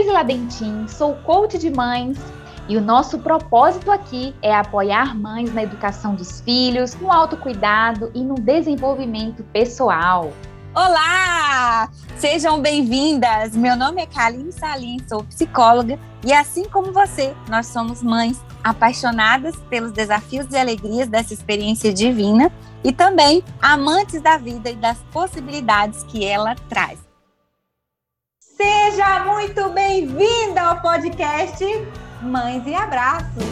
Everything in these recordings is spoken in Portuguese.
Geise Ladentim, sou coach de mães e o nosso propósito aqui é apoiar mães na educação dos filhos, no autocuidado e no desenvolvimento pessoal. Olá! Sejam bem-vindas! Meu nome é Kaline Salim, sou psicóloga e assim como você, nós somos mães apaixonadas pelos desafios e alegrias dessa experiência divina e também amantes da vida e das possibilidades que ela traz. Seja muito bem-vinda ao podcast Mães e Abraços.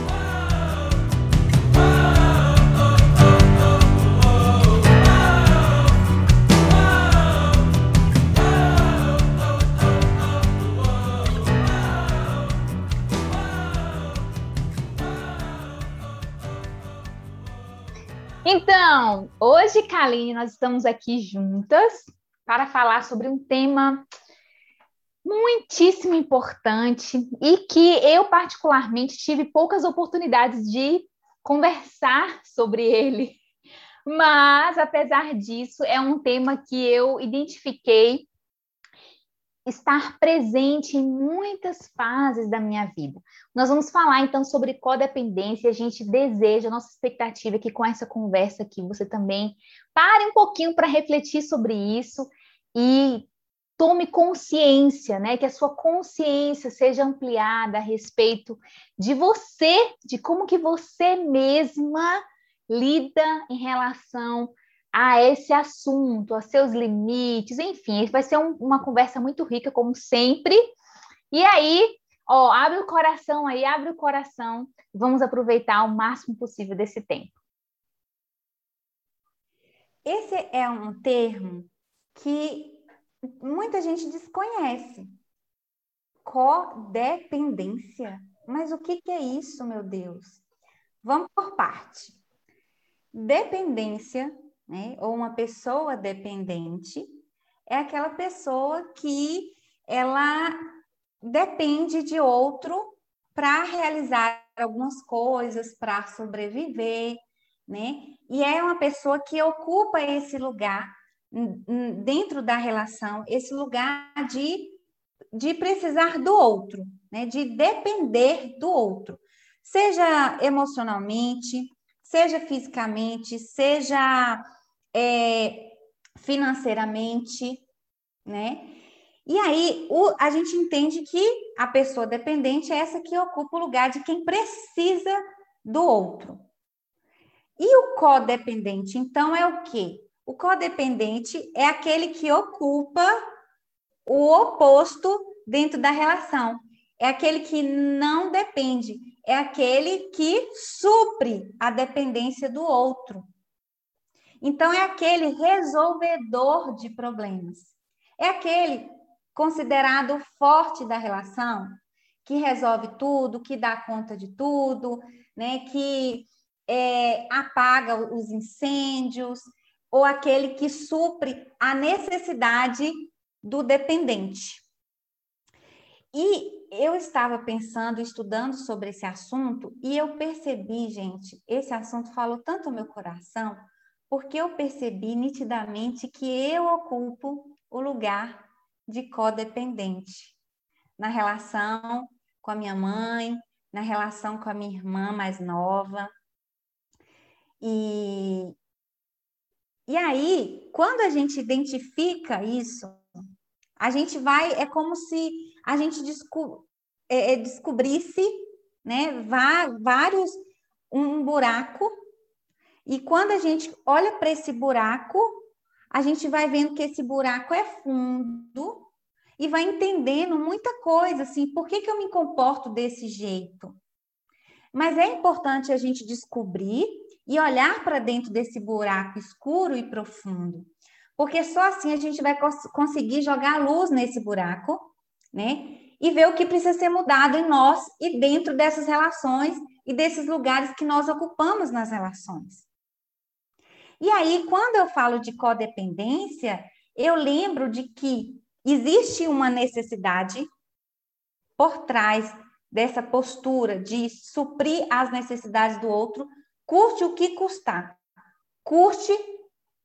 Então, hoje, Kaline, nós estamos aqui juntas para falar sobre um tema muitíssimo importante e que eu, particularmente, tive poucas oportunidades de conversar sobre ele. Mas, apesar disso, é um tema que eu identifiquei estar presente em muitas fases da minha vida. Nós vamos falar então sobre codependência. A gente deseja, a nossa expectativa é que com essa conversa aqui você também pare um pouquinho para refletir sobre isso e tome consciência, né? Que a sua consciência seja ampliada a respeito de você, de como que você mesma lida em relação a esse assunto, a seus limites, enfim, vai ser um, uma conversa muito rica, como sempre. E aí, ó, abre o coração aí, abre o coração, vamos aproveitar o máximo possível desse tempo. Esse é um termo que muita gente desconhece. Codependência. Mas o que, que é isso, meu Deus? Vamos por parte. Dependência, né, ou uma pessoa dependente, é aquela pessoa que ela depende de outro para realizar algumas coisas, para sobreviver, né? E é uma pessoa que ocupa esse lugar dentro da relação esse lugar de, de precisar do outro, né? de depender do outro, seja emocionalmente, seja fisicamente, seja é, financeiramente, né? E aí o, a gente entende que a pessoa dependente é essa que ocupa o lugar de quem precisa do outro. E o codependente, então, é o quê? O codependente é aquele que ocupa o oposto dentro da relação. É aquele que não depende, é aquele que supre a dependência do outro. Então, é aquele resolvedor de problemas. É aquele considerado forte da relação, que resolve tudo, que dá conta de tudo, né? que é, apaga os incêndios, ou aquele que supre a necessidade do dependente. E eu estava pensando, estudando sobre esse assunto, e eu percebi, gente, esse assunto falou tanto ao meu coração, porque eu percebi nitidamente que eu ocupo o lugar de codependente na relação com a minha mãe, na relação com a minha irmã mais nova. E, e aí, quando a gente identifica isso, a gente vai, é como se a gente desco, é, é descobrisse né, vários, um buraco, e quando a gente olha para esse buraco, a gente vai vendo que esse buraco é fundo e vai entendendo muita coisa, assim, por que, que eu me comporto desse jeito? Mas é importante a gente descobrir e olhar para dentro desse buraco escuro e profundo. Porque só assim a gente vai cons conseguir jogar luz nesse buraco, né? E ver o que precisa ser mudado em nós e dentro dessas relações e desses lugares que nós ocupamos nas relações. E aí, quando eu falo de codependência, eu lembro de que existe uma necessidade por trás dessa postura de suprir as necessidades do outro, Curte o que custar. Curte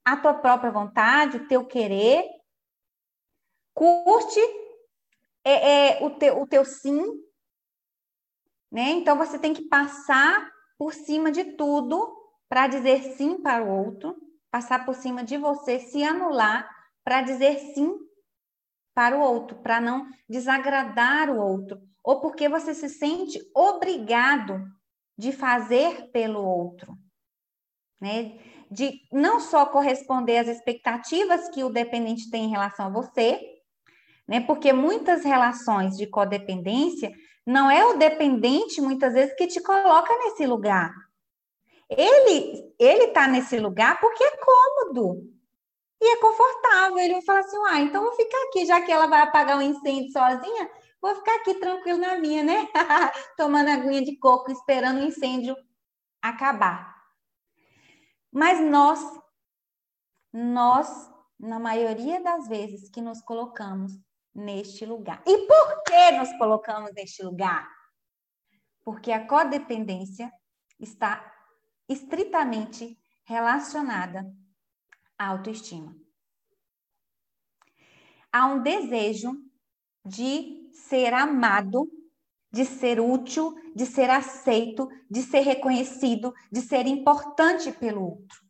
a tua própria vontade, o teu querer. Curte é, é o, teu, o teu sim, né? Então você tem que passar por cima de tudo para dizer sim para o outro, passar por cima de você, se anular para dizer sim para o outro, para não desagradar o outro, ou porque você se sente obrigado de fazer pelo outro, né? De não só corresponder às expectativas que o dependente tem em relação a você, né? Porque muitas relações de codependência não é o dependente muitas vezes que te coloca nesse lugar. Ele ele tá nesse lugar porque é cômodo e é confortável. Ele vai falar assim: "Ah, então vou ficar aqui, já que ela vai apagar o incêndio sozinha, vou ficar aqui tranquilo na minha, né? Tomando aguinha de coco, esperando o incêndio acabar. Mas nós, nós, na maioria das vezes que nos colocamos neste lugar. E por que nos colocamos neste lugar? Porque a codependência está estritamente relacionada à autoestima. Há um desejo de ser amado, de ser útil, de ser aceito, de ser reconhecido, de ser importante pelo outro.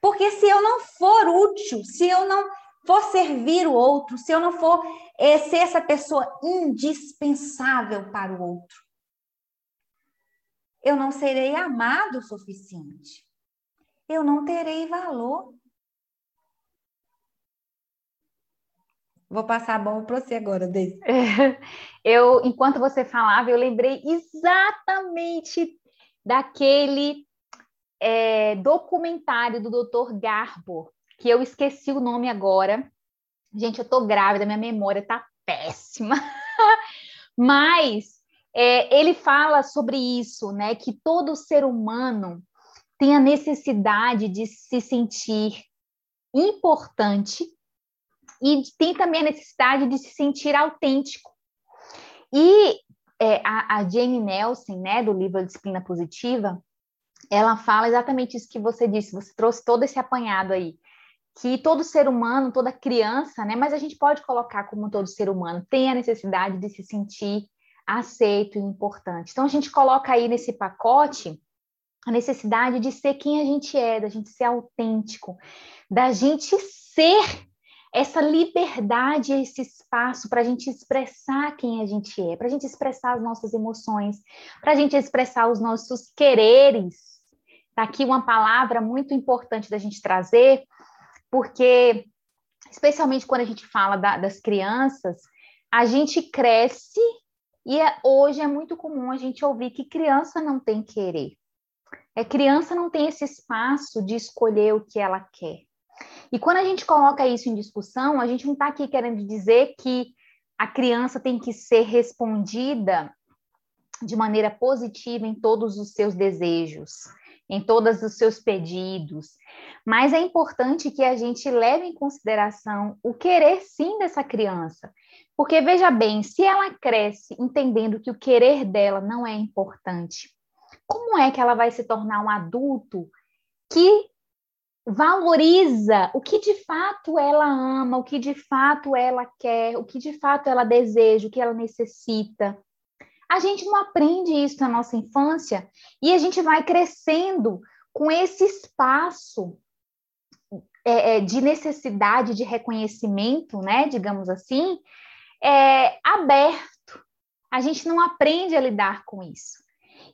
Porque se eu não for útil, se eu não for servir o outro, se eu não for é, ser essa pessoa indispensável para o outro, eu não serei amado o suficiente. Eu não terei valor. Vou passar a bola para você agora, Deise. Eu, enquanto você falava, eu lembrei exatamente daquele é, documentário do Dr. Garbo, que eu esqueci o nome agora. Gente, eu tô grávida, minha memória tá péssima. Mas é, ele fala sobre isso, né? Que todo ser humano tem a necessidade de se sentir importante e tem também a necessidade de se sentir autêntico. E é, a, a Jane Nelson, né, do livro Disciplina Positiva, ela fala exatamente isso que você disse, você trouxe todo esse apanhado aí, que todo ser humano, toda criança, né, mas a gente pode colocar como todo ser humano, tem a necessidade de se sentir aceito e importante. Então a gente coloca aí nesse pacote a necessidade de ser quem a gente é, da gente ser autêntico, da gente ser essa liberdade, esse espaço para a gente expressar quem a gente é, para a gente expressar as nossas emoções, para a gente expressar os nossos quereres. Está aqui uma palavra muito importante da gente trazer, porque, especialmente quando a gente fala da, das crianças, a gente cresce e é, hoje é muito comum a gente ouvir que criança não tem querer. É criança não tem esse espaço de escolher o que ela quer. E quando a gente coloca isso em discussão, a gente não está aqui querendo dizer que a criança tem que ser respondida de maneira positiva em todos os seus desejos, em todos os seus pedidos. Mas é importante que a gente leve em consideração o querer sim dessa criança. Porque veja bem, se ela cresce entendendo que o querer dela não é importante, como é que ela vai se tornar um adulto que valoriza o que de fato ela ama, o que de fato ela quer, o que de fato ela deseja, o que ela necessita. A gente não aprende isso na nossa infância e a gente vai crescendo com esse espaço é, é de necessidade de reconhecimento, né, digamos assim, é, aberto. A gente não aprende a lidar com isso.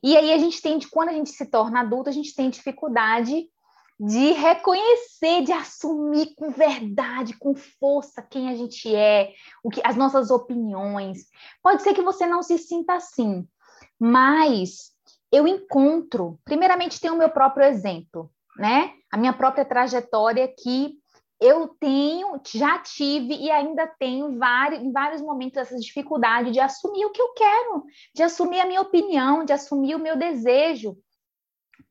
E aí a gente tem, quando a gente se torna adulto, a gente tem dificuldade de reconhecer, de assumir com verdade, com força quem a gente é, o que as nossas opiniões. Pode ser que você não se sinta assim, mas eu encontro, primeiramente tem o meu próprio exemplo, né? A minha própria trajetória que eu tenho, já tive e ainda tenho vários, em vários momentos essa dificuldade de assumir o que eu quero, de assumir a minha opinião, de assumir o meu desejo,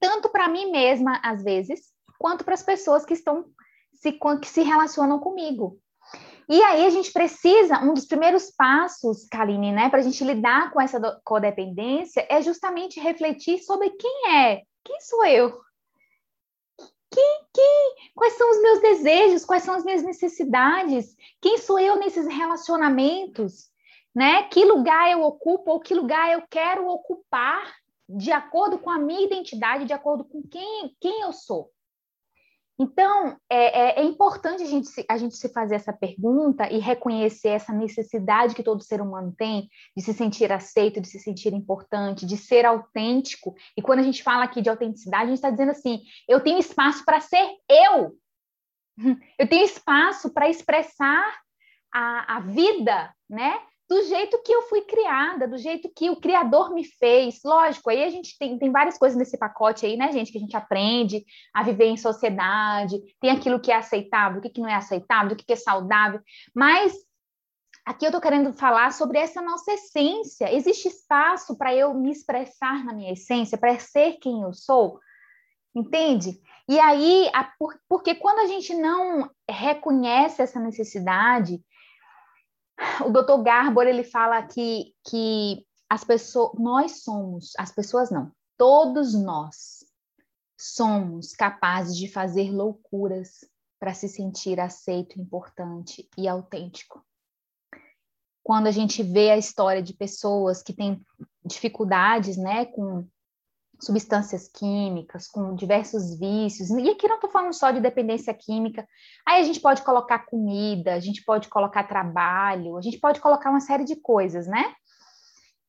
tanto para mim mesma às vezes, quanto para as pessoas que estão se, que se relacionam comigo. E aí a gente precisa, um dos primeiros passos, Kaline, né, para a gente lidar com essa codependência é justamente refletir sobre quem é, quem sou eu, quem, quem, quais são os meus desejos, quais são as minhas necessidades, quem sou eu nesses relacionamentos. né? Que lugar eu ocupo ou que lugar eu quero ocupar de acordo com a minha identidade, de acordo com quem, quem eu sou. Então, é, é, é, importante a gente, se, a gente se fazer essa pergunta e reconhecer essa necessidade que todo ser humano tem de se sentir aceito, de se sentir importante, de ser autêntico. E quando a gente fala aqui de autenticidade, a gente está dizendo assim: eu tenho espaço para ser eu. Eu tenho espaço para expressar a, a vida, né? Do jeito que eu fui criada, do jeito que o Criador me fez. Lógico, aí a gente tem, tem várias coisas nesse pacote aí, né, gente, que a gente aprende a viver em sociedade, tem aquilo que é aceitável, o que, que não é aceitável, o que, que é saudável, mas aqui eu estou querendo falar sobre essa nossa essência. Existe espaço para eu me expressar na minha essência, para ser quem eu sou? Entende? E aí, a, por, porque quando a gente não reconhece essa necessidade, o doutor Garbor ele fala que, que as pessoas, nós somos, as pessoas não, todos nós somos capazes de fazer loucuras para se sentir aceito, importante e autêntico. Quando a gente vê a história de pessoas que têm dificuldades, né, com substâncias químicas, com diversos vícios. E aqui não estou falando só de dependência química. Aí a gente pode colocar comida, a gente pode colocar trabalho, a gente pode colocar uma série de coisas, né?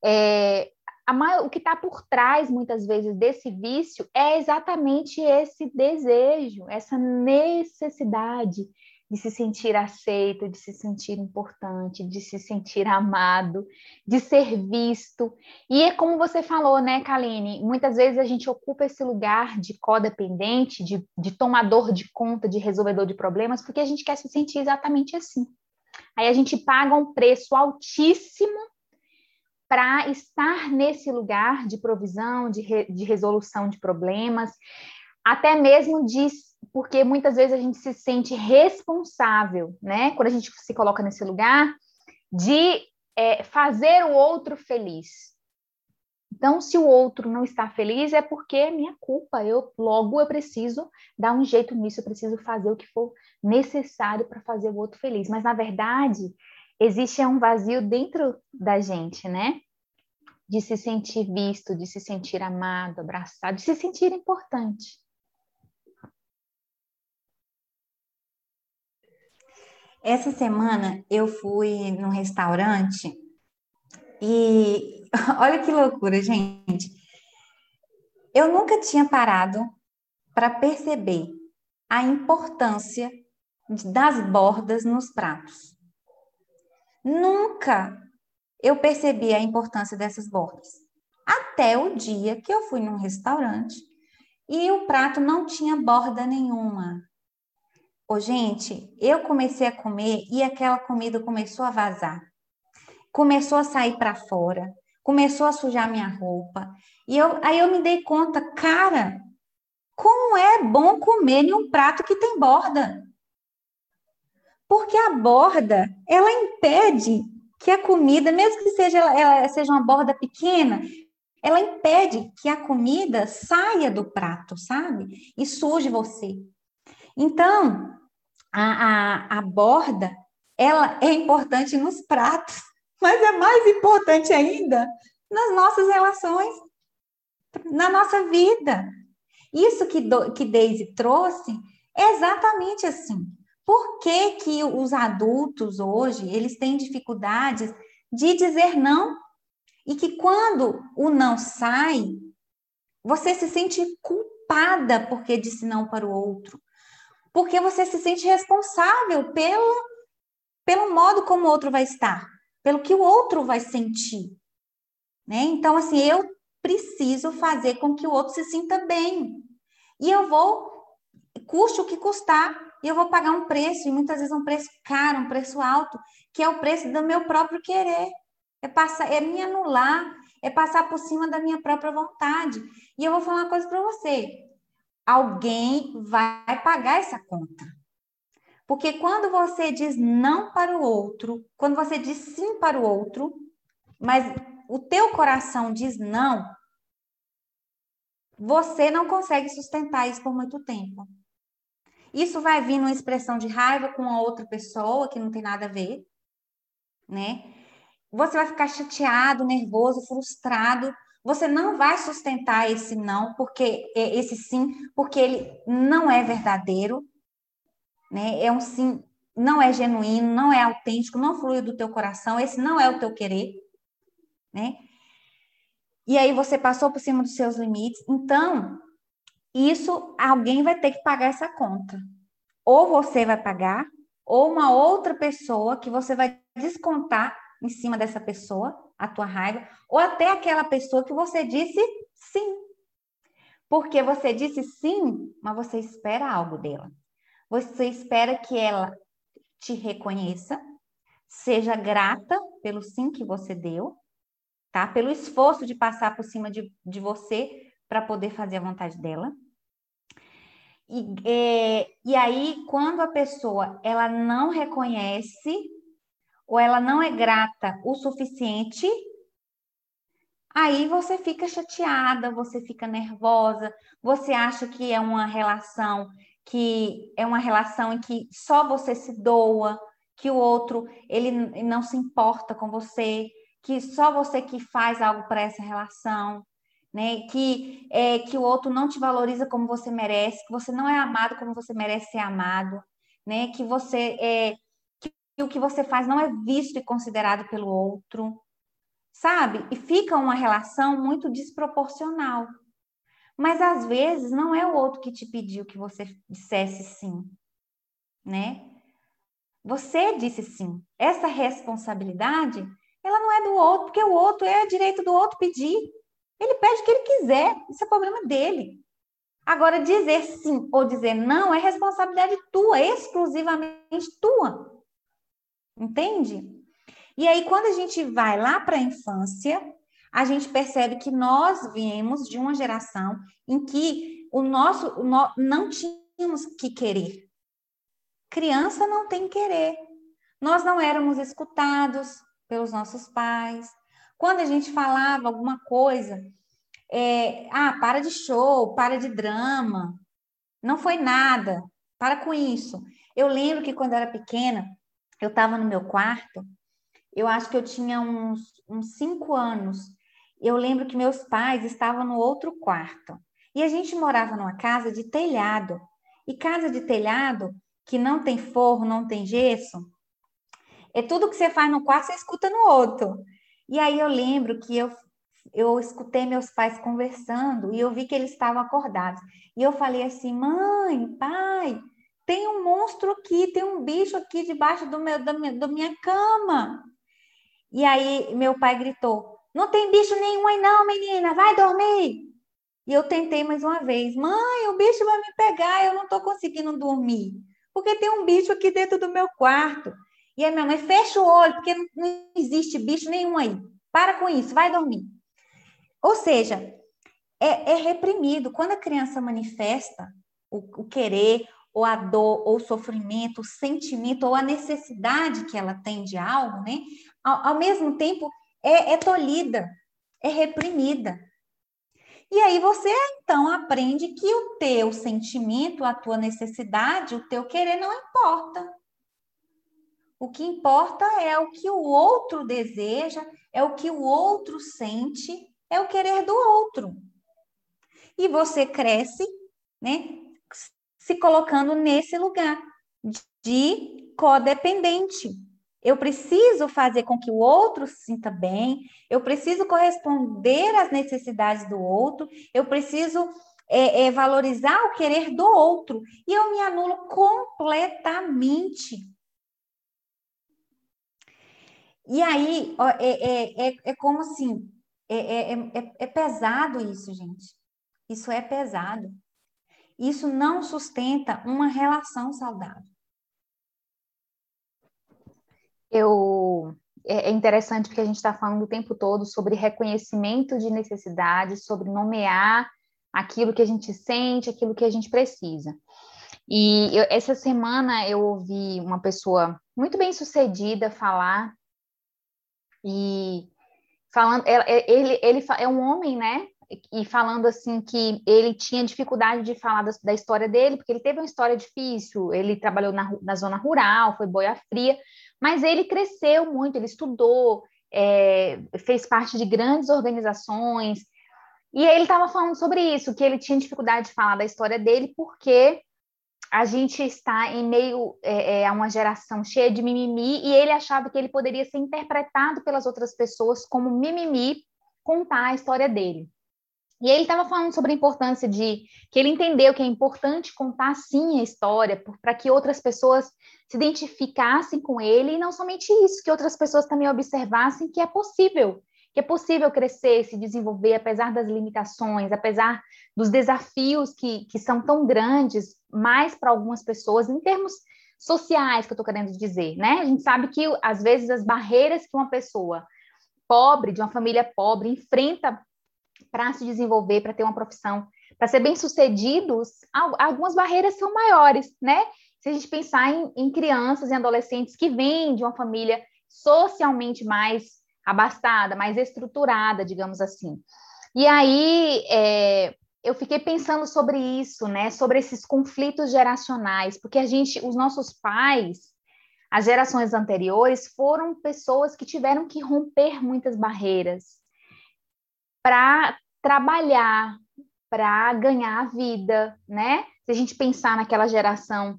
É, a, o que está por trás, muitas vezes, desse vício é exatamente esse desejo, essa necessidade de se sentir aceito, de se sentir importante, de se sentir amado, de ser visto. E é como você falou, né, Kaline? Muitas vezes a gente ocupa esse lugar de codependente, de, de tomador de conta, de resolvedor de problemas, porque a gente quer se sentir exatamente assim. Aí a gente paga um preço altíssimo para estar nesse lugar de provisão, de, re, de resolução de problemas, até mesmo de porque muitas vezes a gente se sente responsável, né? Quando a gente se coloca nesse lugar de é, fazer o outro feliz. Então, se o outro não está feliz, é porque é minha culpa. Eu logo eu preciso dar um jeito nisso, eu preciso fazer o que for necessário para fazer o outro feliz. Mas na verdade, existe um vazio dentro da gente, né? De se sentir visto, de se sentir amado, abraçado, de se sentir importante. Essa semana eu fui num restaurante e olha que loucura, gente. Eu nunca tinha parado para perceber a importância das bordas nos pratos. Nunca eu percebi a importância dessas bordas. Até o dia que eu fui num restaurante e o prato não tinha borda nenhuma. Ô, gente, eu comecei a comer e aquela comida começou a vazar. Começou a sair para fora, começou a sujar minha roupa. E eu, aí eu me dei conta, cara, como é bom comer em um prato que tem borda. Porque a borda, ela impede que a comida, mesmo que seja, ela seja uma borda pequena, ela impede que a comida saia do prato, sabe? E suje você. Então, a, a, a borda, ela é importante nos pratos, mas é mais importante ainda nas nossas relações, na nossa vida. Isso que, do, que Daisy trouxe é exatamente assim. Por que, que os adultos hoje, eles têm dificuldades de dizer não? E que quando o não sai, você se sente culpada porque disse não para o outro porque você se sente responsável pelo, pelo modo como o outro vai estar, pelo que o outro vai sentir. Né? Então, assim, eu preciso fazer com que o outro se sinta bem. E eu vou, custe o que custar, e eu vou pagar um preço, e muitas vezes um preço caro, um preço alto, que é o preço do meu próprio querer. É, passar, é me anular, é passar por cima da minha própria vontade. E eu vou falar uma coisa para você alguém vai pagar essa conta. Porque quando você diz não para o outro, quando você diz sim para o outro, mas o teu coração diz não, você não consegue sustentar isso por muito tempo. Isso vai vir numa expressão de raiva com a outra pessoa que não tem nada a ver, né? você vai ficar chateado, nervoso, frustrado. Você não vai sustentar esse não, porque é, esse sim, porque ele não é verdadeiro, né? É um sim, não é genuíno, não é autêntico, não flui do teu coração, esse não é o teu querer, né? E aí você passou por cima dos seus limites. Então, isso alguém vai ter que pagar essa conta. Ou você vai pagar, ou uma outra pessoa que você vai descontar em cima dessa pessoa, a tua raiva, ou até aquela pessoa que você disse sim. Porque você disse sim, mas você espera algo dela. Você espera que ela te reconheça, seja grata pelo sim que você deu, tá? Pelo esforço de passar por cima de, de você para poder fazer a vontade dela. E, é, e aí, quando a pessoa ela não reconhece ou ela não é grata o suficiente, aí você fica chateada, você fica nervosa, você acha que é uma relação que é uma relação em que só você se doa, que o outro ele não se importa com você, que só você que faz algo para essa relação, né? Que é que o outro não te valoriza como você merece, que você não é amado como você merece ser amado, né? Que você é o que você faz não é visto e considerado pelo outro, sabe? E fica uma relação muito desproporcional. Mas às vezes não é o outro que te pediu que você dissesse sim, né? Você disse sim. Essa responsabilidade, ela não é do outro, porque o outro é direito do outro pedir. Ele pede o que ele quiser, isso é problema dele. Agora, dizer sim ou dizer não é responsabilidade tua, exclusivamente tua. Entende? E aí, quando a gente vai lá para a infância, a gente percebe que nós viemos de uma geração em que o nosso o no, não tínhamos que querer. Criança não tem querer. Nós não éramos escutados pelos nossos pais. Quando a gente falava alguma coisa, é, ah, para de show, para de drama, não foi nada, para com isso. Eu lembro que quando eu era pequena, eu estava no meu quarto, eu acho que eu tinha uns, uns cinco anos. Eu lembro que meus pais estavam no outro quarto. E a gente morava numa casa de telhado. E casa de telhado, que não tem forro, não tem gesso, é tudo que você faz no quarto, você escuta no outro. E aí eu lembro que eu, eu escutei meus pais conversando e eu vi que eles estavam acordados. E eu falei assim: mãe, pai, tem um monstro aqui, tem um bicho aqui debaixo do meu, da, minha, da minha cama. E aí meu pai gritou: Não tem bicho nenhum aí, não, menina, vai dormir. E eu tentei mais uma vez: Mãe, o bicho vai me pegar, eu não estou conseguindo dormir, porque tem um bicho aqui dentro do meu quarto. E aí minha mãe fecha o olho, porque não existe bicho nenhum aí. Para com isso, vai dormir. Ou seja, é, é reprimido. Quando a criança manifesta o, o querer, ou a dor, ou o sofrimento, o sentimento, ou a necessidade que ela tem de algo, né? Ao, ao mesmo tempo, é, é tolhida, é reprimida. E aí você, então, aprende que o teu sentimento, a tua necessidade, o teu querer não importa. O que importa é o que o outro deseja, é o que o outro sente, é o querer do outro. E você cresce, né? Se colocando nesse lugar de codependente. Eu preciso fazer com que o outro se sinta bem, eu preciso corresponder às necessidades do outro, eu preciso é, é, valorizar o querer do outro, e eu me anulo completamente. E aí, ó, é, é, é, é como assim, é, é, é, é pesado isso, gente. Isso é pesado. Isso não sustenta uma relação saudável. Eu é, é interessante porque a gente está falando o tempo todo sobre reconhecimento de necessidades, sobre nomear aquilo que a gente sente, aquilo que a gente precisa. E eu, essa semana eu ouvi uma pessoa muito bem sucedida falar e falando, ele, ele é um homem, né? E falando assim que ele tinha dificuldade de falar da, da, história dele, porque ele teve uma história difícil, ele trabalhou na, na zona rural, foi boia fria, mas ele cresceu muito, ele estudou, é, fez parte de grandes organizações. E ele estava falando sobre isso, que ele tinha dificuldade de falar da história dele, porque a gente está em meio é, é, a uma geração cheia de mimimi, e ele achava que ele poderia ser interpretado pelas outras pessoas como mimimi contar a história dele. E ele estava falando sobre a importância de que ele entendeu que é importante contar sim a história para que outras pessoas se identificassem com ele e não somente isso, que outras pessoas também observassem que é possível, que é possível crescer, se desenvolver apesar das limitações, apesar dos desafios que, que são tão grandes, mais para algumas pessoas em termos sociais que eu estou querendo dizer, né? A gente sabe que às vezes as barreiras que uma pessoa pobre, de uma família pobre, enfrenta para se desenvolver, para ter uma profissão, para ser bem-sucedidos, algumas barreiras são maiores, né? Se a gente pensar em, em crianças e adolescentes que vêm de uma família socialmente mais abastada, mais estruturada, digamos assim. E aí é, eu fiquei pensando sobre isso, né? Sobre esses conflitos geracionais, porque a gente, os nossos pais, as gerações anteriores, foram pessoas que tiveram que romper muitas barreiras para trabalhar para ganhar a vida, né? Se a gente pensar naquela geração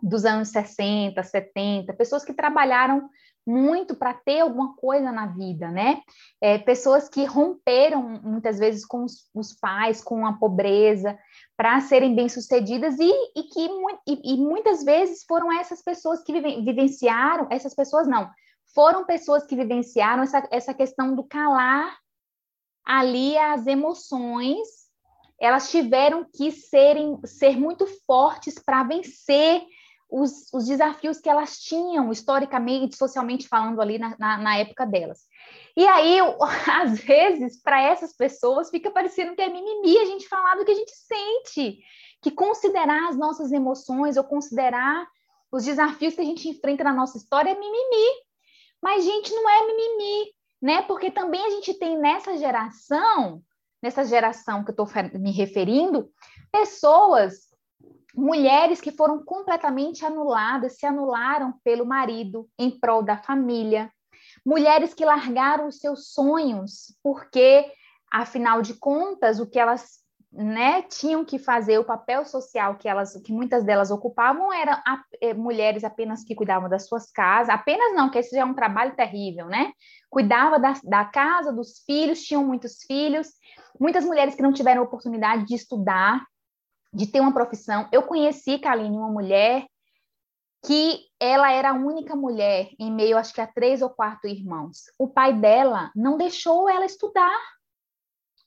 dos anos 60, 70, pessoas que trabalharam muito para ter alguma coisa na vida, né? É, pessoas que romperam muitas vezes com os, os pais, com a pobreza, para serem bem-sucedidas e, e que e, e, muitas vezes foram essas pessoas que vive, vivenciaram, essas pessoas não, foram pessoas que vivenciaram essa, essa questão do calar ali as emoções elas tiveram que serem, ser muito fortes para vencer os, os, desafios que elas tinham, historicamente, socialmente falando, ali na, na, na época delas. E aí, às vezes, para essas pessoas, fica parecendo que é mimimi a gente falar do que a gente sente, que considerar as nossas emoções ou considerar os desafios que a gente enfrenta na nossa história é mimimi. Mas, gente, não é mimimi né? Porque também a gente tem nessa geração, nessa geração que eu estou me referindo, pessoas, mulheres que foram completamente anuladas, se anularam pelo marido em prol da família, mulheres que largaram os seus sonhos porque, afinal de contas, o que elas né, tinham que fazer o papel social que elas, que muitas delas ocupavam, eram a, é, mulheres apenas que cuidavam das suas casas, apenas não, que esse já é um trabalho terrível, né? Cuidava da, da casa, dos filhos, tinham muitos filhos, muitas mulheres que não tiveram oportunidade de estudar, de ter uma profissão. Eu conheci, Kaline, uma mulher que ela era a única mulher em meio, acho que a três ou quatro irmãos. O pai dela não deixou ela estudar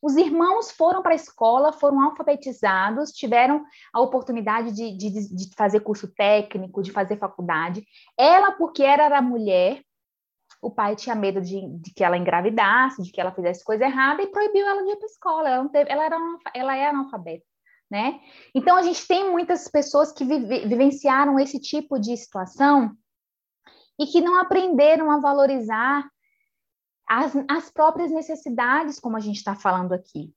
os irmãos foram para a escola, foram alfabetizados, tiveram a oportunidade de, de, de, fazer curso técnico, de fazer faculdade. Ela, porque era, era mulher, o pai tinha medo de, de, que ela engravidasse, de que ela fizesse coisa errada e proibiu ela de ir para a escola. Ela, teve, ela, era, ela é analfabeta. Né? Então, a gente tem muitas pessoas que vive, vivenciaram esse tipo de situação e que não aprenderam a valorizar as, as próprias necessidades, como a gente está falando aqui.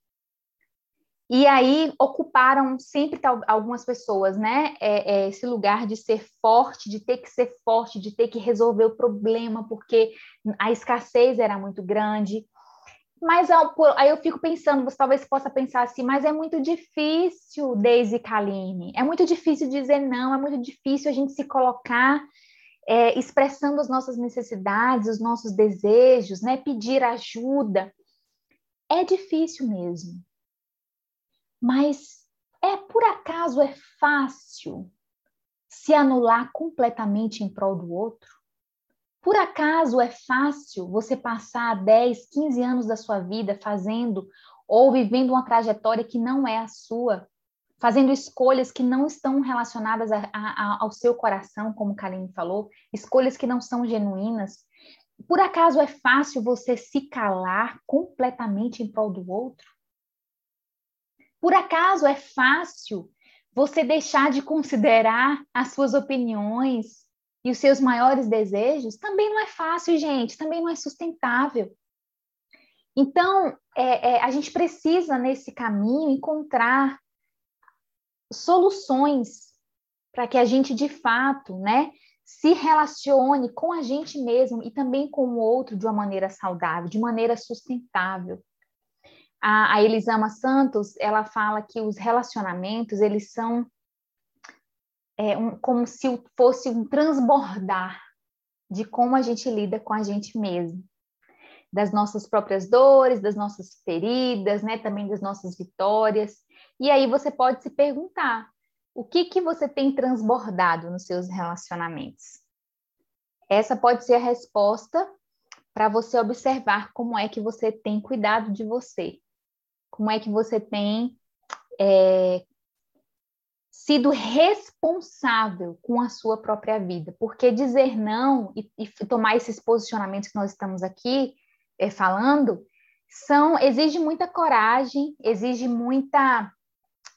E aí ocuparam sempre algumas pessoas, né? É, é, esse lugar de ser forte, de ter que ser forte, de ter que resolver o problema, porque a escassez era muito grande. Mas aí eu fico pensando, você talvez possa pensar assim, mas é muito difícil, Daisy Kaline, é muito difícil dizer não, é muito difícil a gente se colocar é, expressando as nossas necessidades, os nossos desejos, né? Pedir ajuda. É difícil mesmo. Mas é por acaso é fácil se anular completamente em prol do outro? Por acaso é fácil você passar 10, 15 anos da sua vida fazendo ou vivendo uma trajetória que não é a sua, fazendo escolhas que não estão relacionadas a, a, ao seu coração, como Kaline falou, escolhas que não são genuínas. Por acaso é fácil você se calar completamente em prol do outro? Por acaso é fácil você deixar de considerar as suas opiniões e os seus maiores desejos? Também não é fácil, gente, também não é sustentável. Então, é, é, a gente precisa, nesse caminho, encontrar soluções para que a gente, de fato, né, se relacione com a gente mesmo e também com o outro de uma maneira saudável, de maneira sustentável. A, a Elisama Santos, ela fala que os relacionamentos, eles são é, um, como se fosse um transbordar de como a gente lida com a gente mesmo, das nossas próprias dores, das nossas feridas, né, também das nossas vitórias. E aí você pode se perguntar: o que que você tem transbordado nos seus relacionamentos? Essa pode ser a resposta para você observar como é que você tem cuidado de você, como é que você tem é, sido responsável com a sua própria vida, porque dizer não e, e tomar esses posicionamentos que nós estamos aqui é, falando são exige muita coragem, exige muita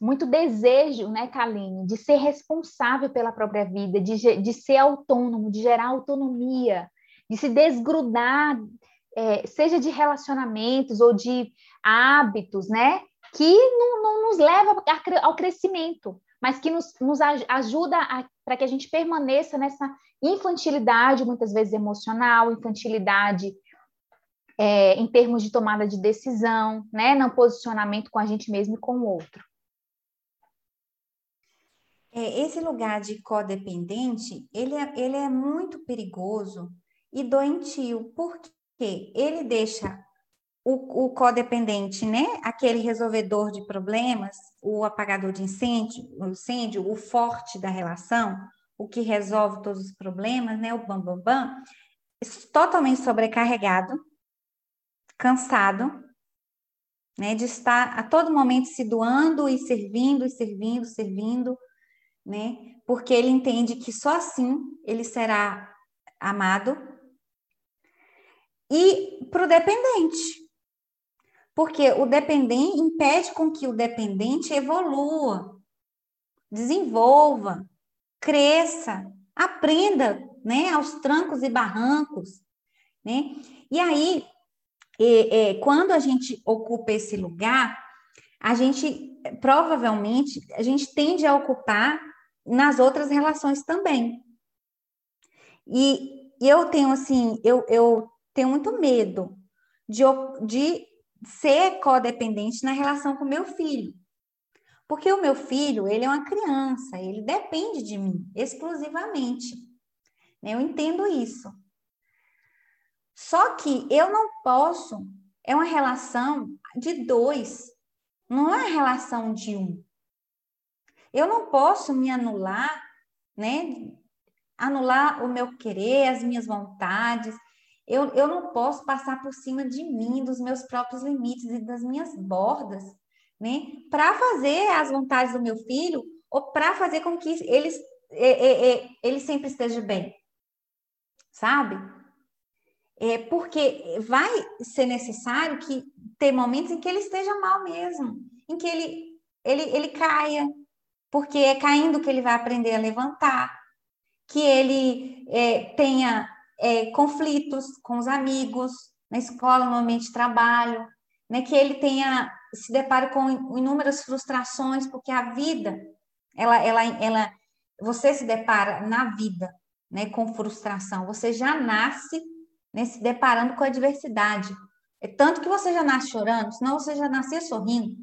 muito desejo, né, Kaline, de ser responsável pela própria vida, de, de ser autônomo, de gerar autonomia, de se desgrudar, é, seja de relacionamentos ou de hábitos, né, que não, não nos leva ao crescimento mas que nos, nos ajuda para que a gente permaneça nessa infantilidade, muitas vezes emocional, infantilidade é, em termos de tomada de decisão, né, no posicionamento com a gente mesmo e com o outro. É, esse lugar de codependente, ele é, ele é muito perigoso e doentio, porque ele deixa o, o codependente, né? Aquele resolvedor de problemas, o apagador de incêndio, o incêndio, o forte da relação, o que resolve todos os problemas, né? O bam bam bam, totalmente sobrecarregado, cansado, né? De estar a todo momento se doando e servindo e servindo, servindo, né? Porque ele entende que só assim ele será amado. E para o dependente, porque o dependente impede com que o dependente evolua, desenvolva, cresça, aprenda, né, aos trancos e barrancos, né? E aí, é, é, quando a gente ocupa esse lugar, a gente provavelmente a gente tende a ocupar nas outras relações também. E eu tenho assim, eu, eu tenho muito medo de, de ser codependente na relação com meu filho. Porque o meu filho, ele é uma criança, ele depende de mim exclusivamente. Eu entendo isso. Só que eu não posso, é uma relação de dois, não é uma relação de um. Eu não posso me anular, né? Anular o meu querer, as minhas vontades, eu, eu não posso passar por cima de mim, dos meus próprios limites e das minhas bordas, né? Para fazer as vontades do meu filho ou para fazer com que ele, é, é, é, ele sempre esteja bem, sabe? É porque vai ser necessário que ter momentos em que ele esteja mal mesmo, em que ele, ele, ele caia, porque é caindo que ele vai aprender a levantar, que ele é, tenha é, conflitos com os amigos, na escola, no ambiente de trabalho, né, que ele tenha se depare com inúmeras frustrações, porque a vida, ela, ela, ela, você se depara na vida, né, com frustração. Você já nasce né, se deparando com a adversidade. É tanto que você já nasce chorando, senão você já nascia sorrindo.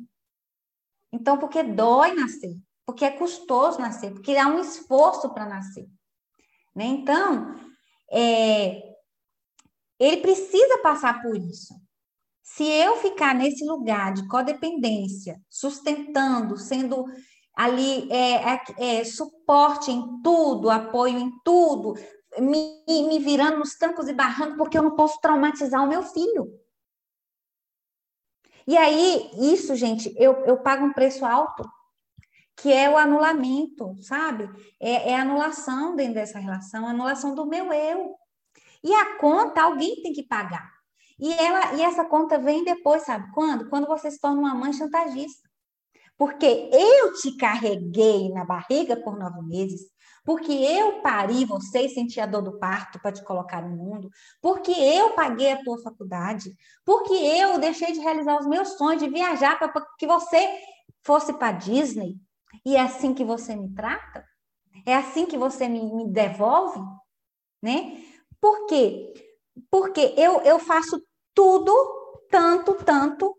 Então, porque dói nascer, porque é custoso nascer, porque há um esforço para nascer. Né? Então, é, ele precisa passar por isso. Se eu ficar nesse lugar de codependência, sustentando, sendo ali é, é, é, suporte em tudo, apoio em tudo, me, me virando nos tancos e barrancos, porque eu não posso traumatizar o meu filho. E aí, isso, gente, eu, eu pago um preço alto, que é o anulamento, sabe? É, é anulação dentro dessa relação, anulação do meu eu. E a conta alguém tem que pagar. E, ela, e essa conta vem depois, sabe quando? Quando você se torna uma mãe chantagista. Porque eu te carreguei na barriga por nove meses, porque eu pari você e senti a dor do parto para te colocar no mundo, porque eu paguei a tua faculdade, porque eu deixei de realizar os meus sonhos de viajar para que você fosse para Disney, e é assim que você me trata? É assim que você me, me devolve? Né? Por quê? Porque eu, eu faço tudo, tanto, tanto,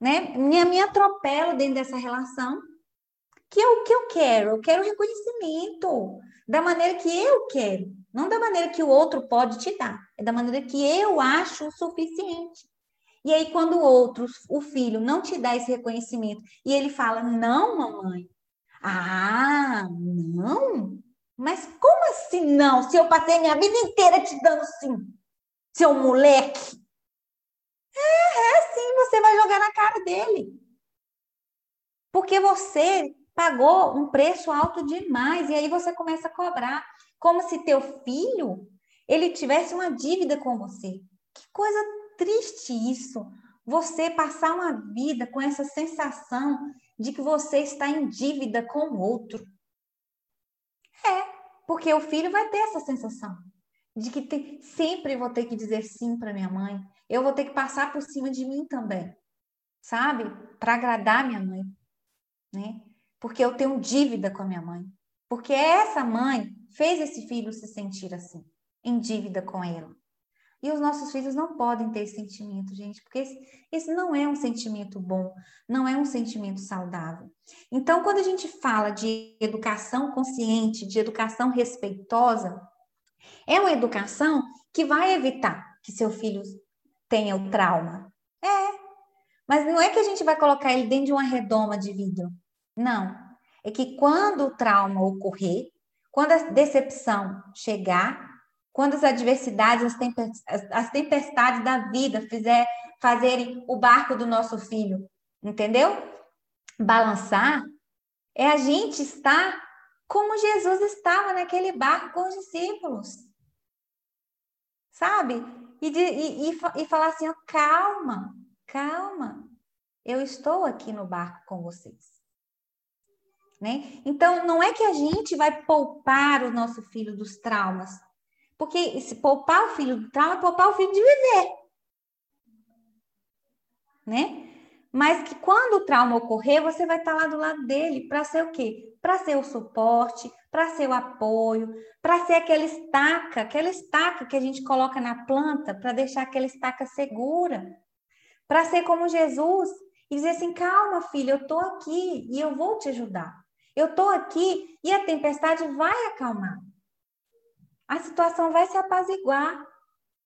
né? Me, me atropelo dentro dessa relação, que é o que eu quero. Eu quero reconhecimento da maneira que eu quero, não da maneira que o outro pode te dar, é da maneira que eu acho o suficiente. E aí, quando o outro, o filho, não te dá esse reconhecimento e ele fala, não, mamãe, ah, não? Mas como assim não? Se eu passei minha vida inteira te dando sim, seu moleque. É, é sim, você vai jogar na cara dele. Porque você pagou um preço alto demais e aí você começa a cobrar, como se teu filho ele tivesse uma dívida com você. Que coisa triste isso. Você passar uma vida com essa sensação de que você está em dívida com o outro. É, porque o filho vai ter essa sensação de que tem, sempre vou ter que dizer sim para minha mãe. Eu vou ter que passar por cima de mim também, sabe? Para agradar minha mãe, né? porque eu tenho dívida com a minha mãe. Porque essa mãe fez esse filho se sentir assim, em dívida com ela. E os nossos filhos não podem ter esse sentimento, gente, porque esse, esse, não é um sentimento bom, não é um sentimento saudável. Então, quando a gente fala de educação consciente, de educação respeitosa, é uma educação que vai evitar que seu filho tenha o trauma. É. Mas não é que a gente vai colocar ele dentro de uma redoma de vidro. Não. É que quando o trauma ocorrer, quando a decepção chegar, quando as adversidades, as tempestades da vida fizer, fazerem o barco do nosso filho, entendeu? Balançar, é a gente estar como Jesus estava naquele barco com os discípulos. Sabe? E, de, e, e, e falar assim: ó, calma, calma, eu estou aqui no barco com vocês. Né? Então, não é que a gente vai poupar o nosso filho dos traumas, porque se poupar o filho do trauma é poupar o filho de viver. Né? Mas que quando o trauma ocorrer, você vai estar lá do lado dele para ser o quê? Para ser o suporte, para ser o apoio, para ser aquela estaca, aquela estaca que a gente coloca na planta para deixar aquela estaca segura. Para ser como Jesus e dizer assim: calma, filho, eu estou aqui e eu vou te ajudar. Eu estou aqui e a tempestade vai acalmar. A situação vai se apaziguar.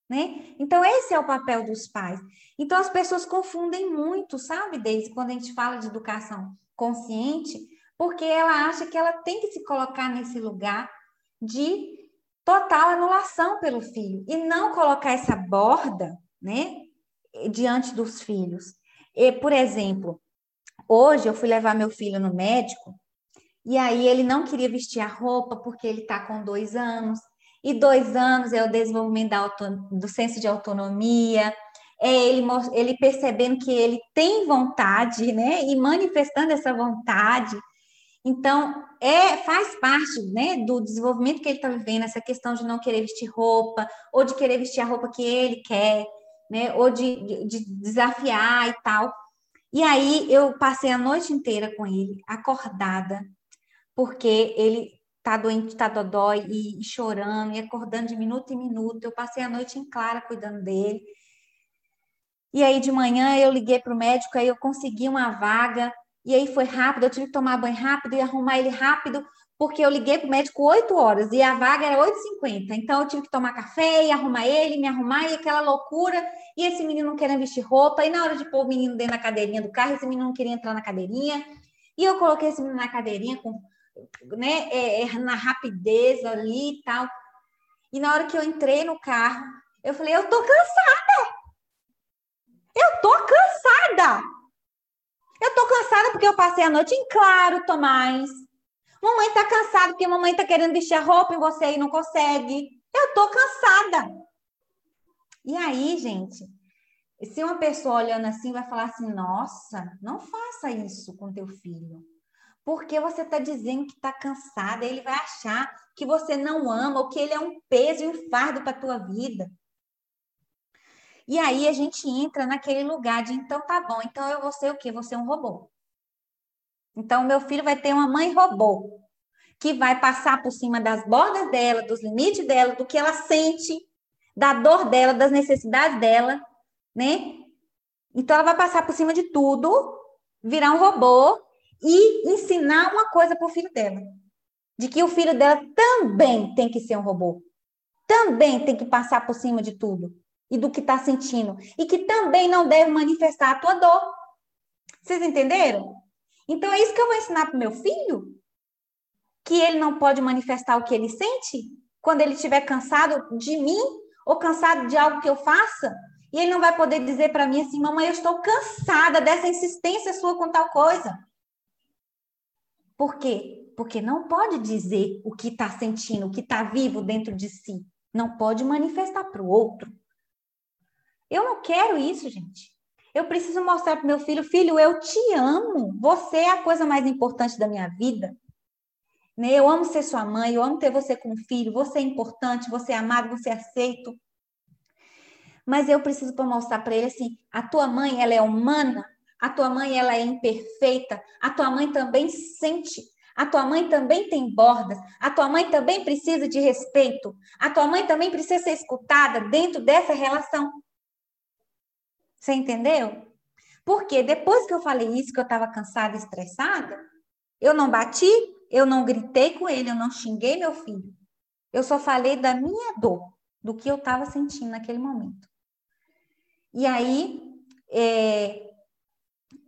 Né? Então, esse é o papel dos pais. Então, as pessoas confundem muito, sabe, Deise, quando a gente fala de educação consciente, porque ela acha que ela tem que se colocar nesse lugar de total anulação pelo filho e não colocar essa borda, né, diante dos filhos. E, por exemplo, hoje eu fui levar meu filho no médico e aí ele não queria vestir a roupa porque ele está com dois anos. E dois anos é o desenvolvimento da do senso de autonomia, é ele, ele percebendo que ele tem vontade, né? E manifestando essa vontade. Então, é, faz parte né, do desenvolvimento que ele está vivendo, essa questão de não querer vestir roupa, ou de querer vestir a roupa que ele quer, né? Ou de, de desafiar e tal. E aí eu passei a noite inteira com ele, acordada, porque ele tá doente, tá dodói e, chorando e acordando de minuto em minuto. Eu passei a noite em clara cuidando dele. E aí de manhã eu liguei para o médico, aí eu consegui uma vaga, e aí foi rápido, eu tive que tomar banho rápido e arrumar ele rápido, porque eu liguei para o médico 8 horas e a vaga era 8h50. Então eu tive que tomar café e arrumar ele, me arrumar, e aquela loucura, e esse menino não querendo vestir roupa, e na hora de pôr o menino dentro da cadeirinha do carro, esse menino não queria entrar na cadeirinha, e eu coloquei esse menino na cadeirinha com né, é, é, na rapidez ali e tal. E na hora que eu entrei no carro, eu falei, eu tô cansada. Eu tô cansada. Eu tô cansada porque eu passei a noite em claro, Tomás. Mamãe tá cansada porque mamãe tá querendo vestir a roupa em você e não consegue. Eu tô cansada. E aí, gente, se uma pessoa olhando assim vai falar assim: nossa, não faça isso com teu filho porque você está dizendo que está cansada, ele vai achar que você não ama ou que ele é um peso e um fardo para a tua vida. E aí a gente entra naquele lugar de então tá bom, então eu vou ser o quê? Vou ser um robô. Então meu filho vai ter uma mãe robô. que vai passar por cima das bordas dela, dos limites dela, do que ela sente, da dor dela, das necessidades dela, né? Então ela vai passar por cima de tudo, virar um robô e ensinar uma coisa para o filho dela, de que o filho dela também tem que ser um robô, também tem que passar por cima de tudo e do que está sentindo, e que também não deve manifestar a tua dor. Vocês entenderam? Então é isso que eu vou ensinar para meu filho? Que ele não pode manifestar o que ele sente quando ele estiver cansado de mim ou cansado de algo que eu faça? E ele não vai poder dizer para mim assim, mamãe, eu estou cansada dessa insistência sua com tal coisa. Por quê? Porque não pode dizer o que está sentindo, o que está vivo dentro de si. Não pode manifestar para o outro. Eu não quero isso, gente. Eu preciso mostrar para meu filho, filho, eu te amo. Você é a coisa mais importante da minha vida. Né? Eu amo ser sua mãe, eu amo ter você como filho. Você é importante, você é amado, você é aceito mas eu preciso mostrar para ele assim, a tua mãe ela é humana, a tua mãe ela é imperfeita, a tua mãe também sente, a tua mãe também tem bordas, a tua mãe também precisa de respeito, a tua mãe também precisa ser escutada dentro dessa relação. Você entendeu? Porque depois que eu falei isso, que eu estava cansada, estressada, eu não bati, eu não gritei com ele, eu não xinguei meu filho. Eu só falei da minha dor, do que eu estava sentindo naquele momento. E aí, é,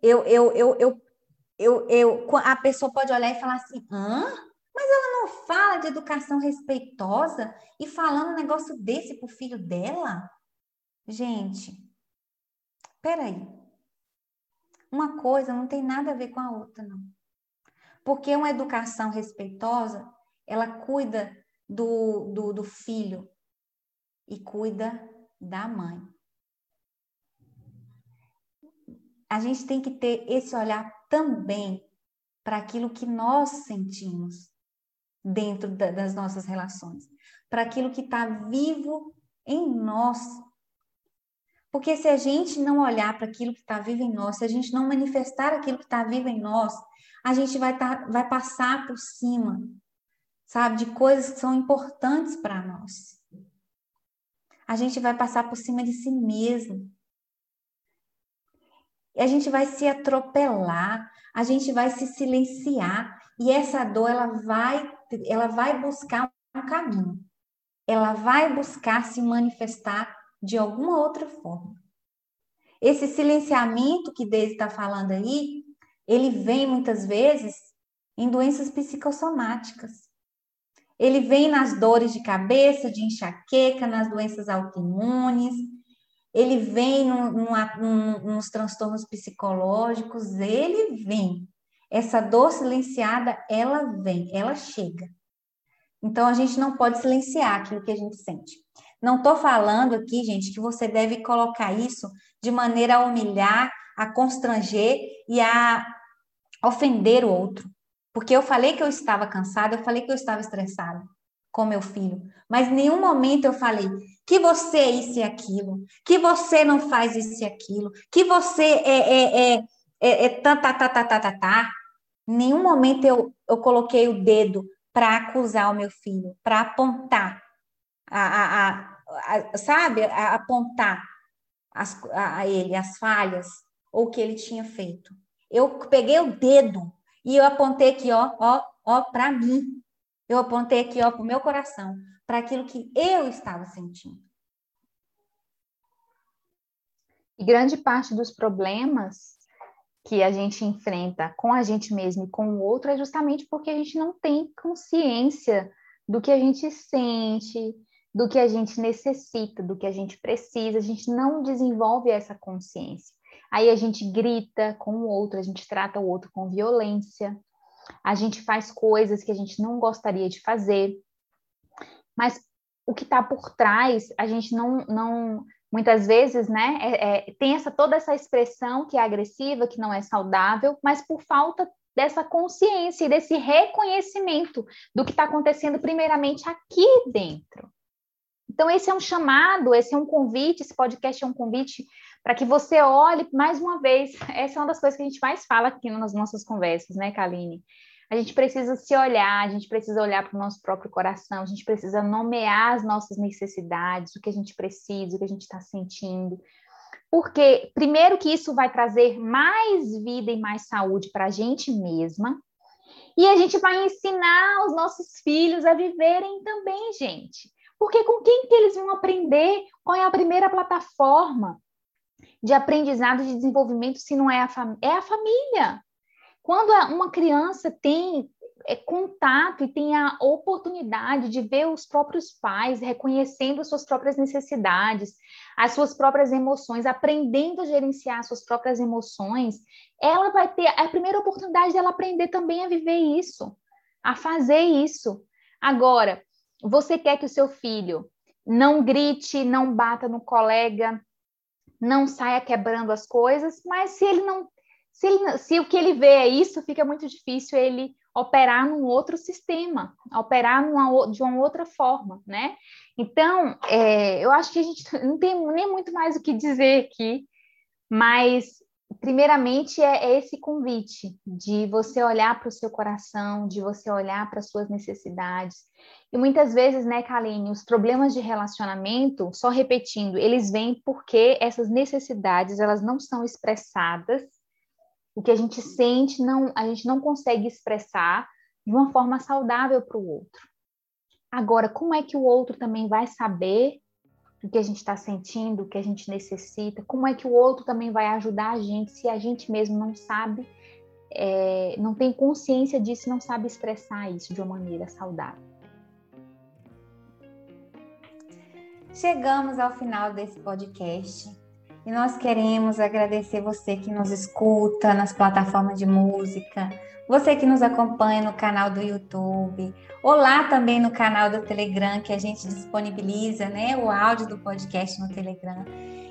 eu, eu, eu, eu, eu, eu, a pessoa pode olhar e falar assim, hã? Mas ela não fala de educação respeitosa e falando um negócio desse pro filho dela? Gente, peraí. Uma coisa não tem nada a ver com a outra, não. Porque uma educação respeitosa, ela cuida do, do, do filho e cuida da mãe. A gente tem que ter esse olhar também para aquilo que nós sentimos dentro da, das nossas relações, para aquilo que está vivo em nós. Porque se a gente não olhar para aquilo que está vivo em nós, se a gente não manifestar aquilo que está vivo em nós, a gente vai, tá, vai passar por cima, sabe, de coisas que são importantes para nós. A gente vai passar por cima de si mesmo a gente vai se atropelar, a gente vai se silenciar e essa dor ela vai ela vai buscar um caminho. Ela vai buscar se manifestar de alguma outra forma. Esse silenciamento que Deise está falando aí, ele vem muitas vezes em doenças psicossomáticas. Ele vem nas dores de cabeça, de enxaqueca, nas doenças autoimunes, ele vem num, num, nos transtornos psicológicos, ele vem. Essa dor silenciada, ela vem, ela chega. Então, a gente não pode silenciar aquilo que a gente sente. Não estou falando aqui, gente, que você deve colocar isso de maneira a humilhar, a constranger e a ofender o outro. Porque eu falei que eu estava cansada, eu falei que eu estava estressada com meu filho, mas em nenhum momento eu falei, que você é isso e aquilo, que você não faz isso e aquilo, que você é, é, é, é, é tá, tá, tá, tá, tá, tá, tá. Nenhum momento eu, eu coloquei o dedo para acusar o meu filho, para apontar, a, a, a, sabe, apontar as, a ele as falhas ou o que ele tinha feito. Eu peguei o dedo e eu apontei aqui, ó, ó, ó, para mim. Eu apontei aqui, ó, para o meu coração para aquilo que eu estava sentindo. E grande parte dos problemas que a gente enfrenta com a gente mesmo e com o outro é justamente porque a gente não tem consciência do que a gente sente, do que a gente necessita, do que a gente precisa, a gente não desenvolve essa consciência. Aí a gente grita com o outro, a gente trata o outro com violência, a gente faz coisas que a gente não gostaria de fazer, mas o que está por trás, a gente não, não muitas vezes, né, é, é, tem essa toda essa expressão que é agressiva, que não é saudável, mas por falta dessa consciência e desse reconhecimento do que está acontecendo primeiramente aqui dentro. Então, esse é um chamado, esse é um convite, esse podcast é um convite para que você olhe mais uma vez. Essa é uma das coisas que a gente mais fala aqui nas nossas conversas, né, Kaline? A gente precisa se olhar, a gente precisa olhar para o nosso próprio coração, a gente precisa nomear as nossas necessidades, o que a gente precisa, o que a gente está sentindo. Porque, primeiro, que isso vai trazer mais vida e mais saúde para a gente mesma, e a gente vai ensinar os nossos filhos a viverem também, gente. Porque com quem que eles vão aprender? Qual é a primeira plataforma de aprendizado de desenvolvimento se não é a, é a família? Quando uma criança tem é, contato e tem a oportunidade de ver os próprios pais reconhecendo as suas próprias necessidades, as suas próprias emoções, aprendendo a gerenciar suas próprias emoções, ela vai ter a primeira oportunidade dela aprender também a viver isso, a fazer isso. Agora, você quer que o seu filho não grite, não bata no colega, não saia quebrando as coisas, mas se ele não se, ele, se o que ele vê é isso, fica muito difícil ele operar num outro sistema, operar numa, de uma outra forma, né? Então, é, eu acho que a gente não tem nem muito mais o que dizer aqui, mas primeiramente é, é esse convite de você olhar para o seu coração, de você olhar para as suas necessidades. E muitas vezes, né, Kaline, os problemas de relacionamento, só repetindo, eles vêm porque essas necessidades elas não são expressadas o que a gente sente, não, a gente não consegue expressar de uma forma saudável para o outro. Agora, como é que o outro também vai saber o que a gente está sentindo, o que a gente necessita? Como é que o outro também vai ajudar a gente se a gente mesmo não sabe, é, não tem consciência disso, não sabe expressar isso de uma maneira saudável? Chegamos ao final desse podcast. E nós queremos agradecer você que nos escuta nas plataformas de música, você que nos acompanha no canal do YouTube, ou lá também no canal do Telegram, que a gente disponibiliza né, o áudio do podcast no Telegram.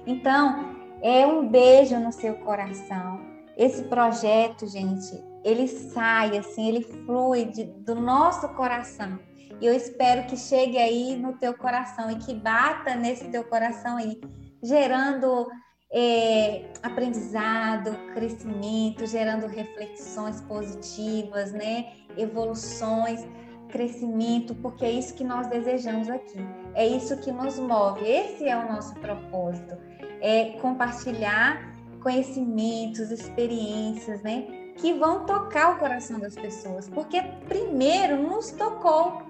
Então, é um beijo no seu coração. Esse projeto, gente, ele sai assim, ele flui de, do nosso coração. E eu espero que chegue aí no teu coração e que bata nesse teu coração aí gerando é, aprendizado, crescimento, gerando reflexões positivas, né? evoluções, crescimento, porque é isso que nós desejamos aqui, é isso que nos move, esse é o nosso propósito, é compartilhar conhecimentos, experiências, né? Que vão tocar o coração das pessoas, porque primeiro nos tocou,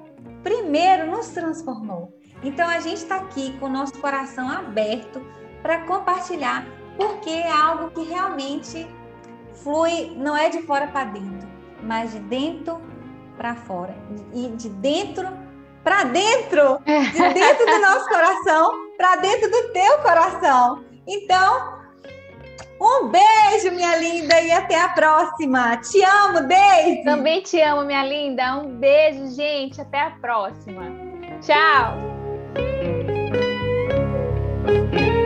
primeiro nos transformou. Então a gente está aqui com o nosso coração aberto para compartilhar, porque é algo que realmente flui, não é de fora para dentro, mas de dentro para fora. E de dentro para dentro, de dentro do nosso coração para dentro do teu coração. Então, um beijo, minha linda, e até a próxima. Te amo, Daisy. Também te amo, minha linda. Um beijo, gente. Até a próxima. Tchau. Música